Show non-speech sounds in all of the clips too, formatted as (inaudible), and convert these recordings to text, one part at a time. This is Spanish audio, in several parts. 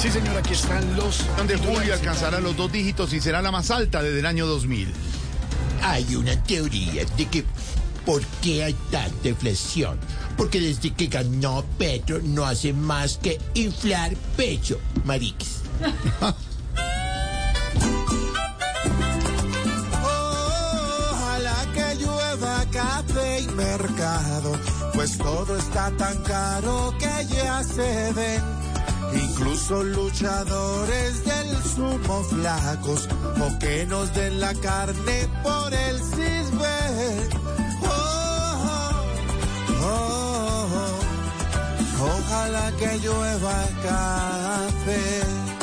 Sí, señor, aquí están los... de julio alcanzará los dos dígitos y será la más alta desde el año 2000. Hay una teoría de que ¿por qué hay tanta inflación? Porque desde que ganó Petro no hace más que inflar pecho, mariques. Ojalá que llueva café y mercado, pues todo está tan caro que ya se ven. Incluso luchadores del sumo flacos, o que nos den la carne por el cisbe. Oh, oh, oh, ojalá que llueva café.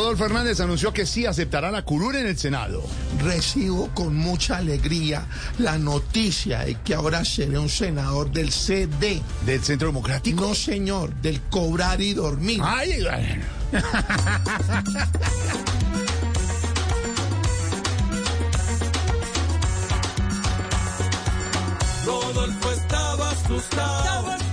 Rodolfo Hernández anunció que sí aceptará la curul en el Senado. Recibo con mucha alegría la noticia de que ahora seré un senador del CD. ¿Del Centro Democrático? No, señor, del cobrar y dormir. Ay, bueno. Rodolfo estaba asustado,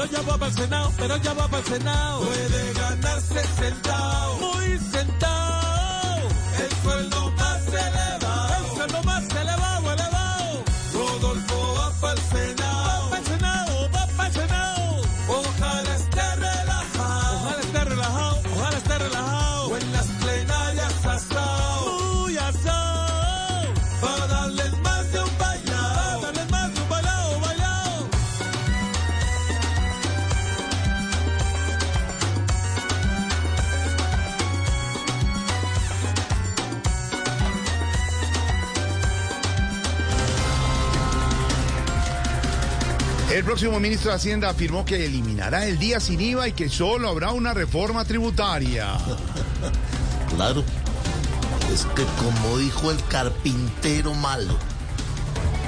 Pero ya va para el Senado, pero ya va para el Senado. Puede ganarse sentado. Muy El próximo ministro de Hacienda afirmó que eliminará el día sin IVA y que solo habrá una reforma tributaria. (laughs) Claro. Es que como dijo el carpintero malo,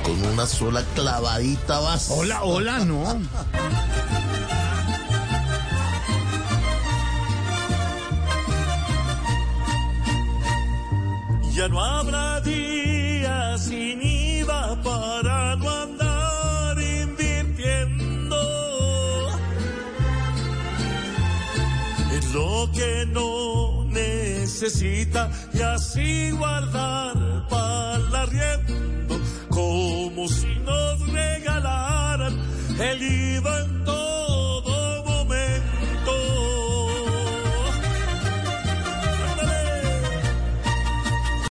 con una sola clavadita vas. Hola, hola, no. Ya no habrá día que no necesita y así guardar para arriendo como si nos regalaran el IVA